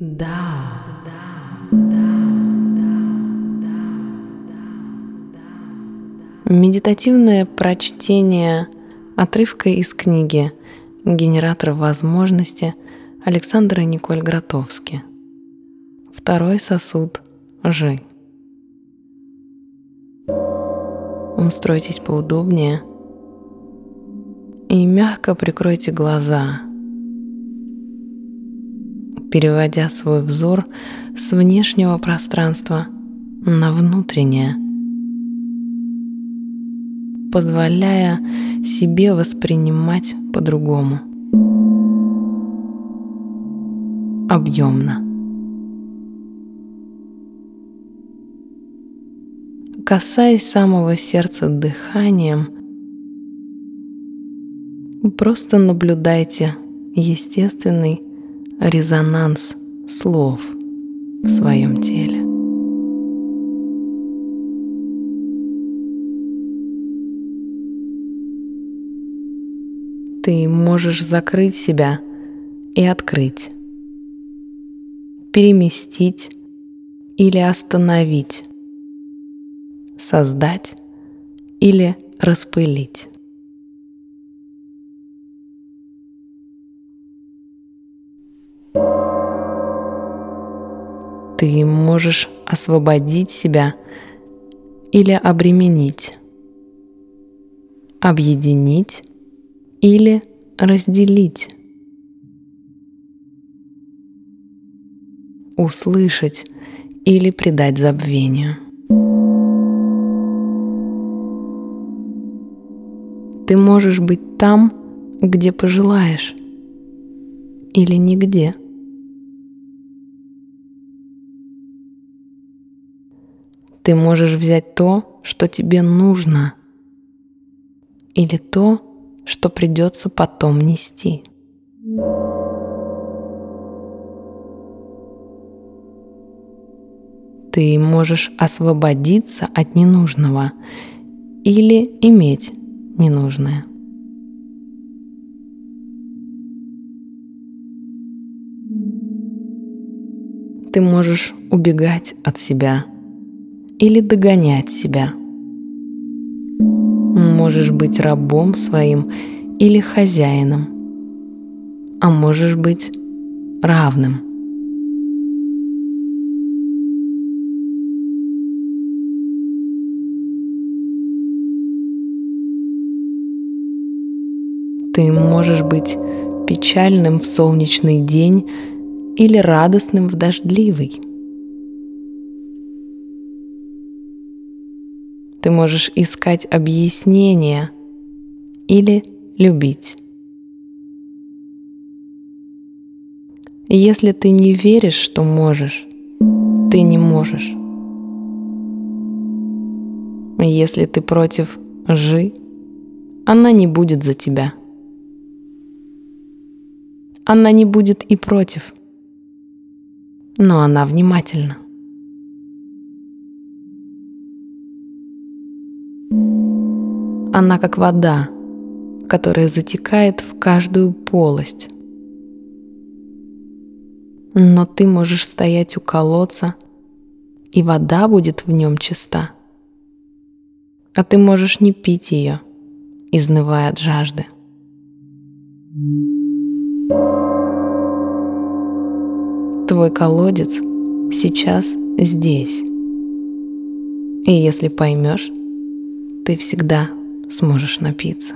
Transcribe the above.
Да, да, да, Медитативное прочтение отрывка из книги «Генератор возможности» Александра Николь Гротовски. Второй сосуд Жи. Устройтесь поудобнее и мягко прикройте глаза – переводя свой взор с внешнего пространства на внутреннее, позволяя себе воспринимать по-другому, объемно. Касаясь самого сердца дыханием, просто наблюдайте естественный резонанс слов в своем теле. Ты можешь закрыть себя и открыть, переместить или остановить, создать или распылить. Ты можешь освободить себя или обременить, объединить или разделить, услышать или предать забвению. Ты можешь быть там, где пожелаешь, или нигде – Ты можешь взять то, что тебе нужно, или то, что придется потом нести. Ты можешь освободиться от ненужного или иметь ненужное. Ты можешь убегать от себя – или догонять себя. Можешь быть рабом своим или хозяином, а можешь быть равным. Ты можешь быть печальным в солнечный день или радостным в дождливый. Ты можешь искать объяснения или любить. Если ты не веришь, что можешь, ты не можешь. Если ты против жи, она не будет за тебя. Она не будет и против, но она внимательна. Она как вода, которая затекает в каждую полость. Но ты можешь стоять у колодца, и вода будет в нем чиста. А ты можешь не пить ее, изнывая от жажды. Твой колодец сейчас здесь. И если поймешь, ты всегда сможешь напиться.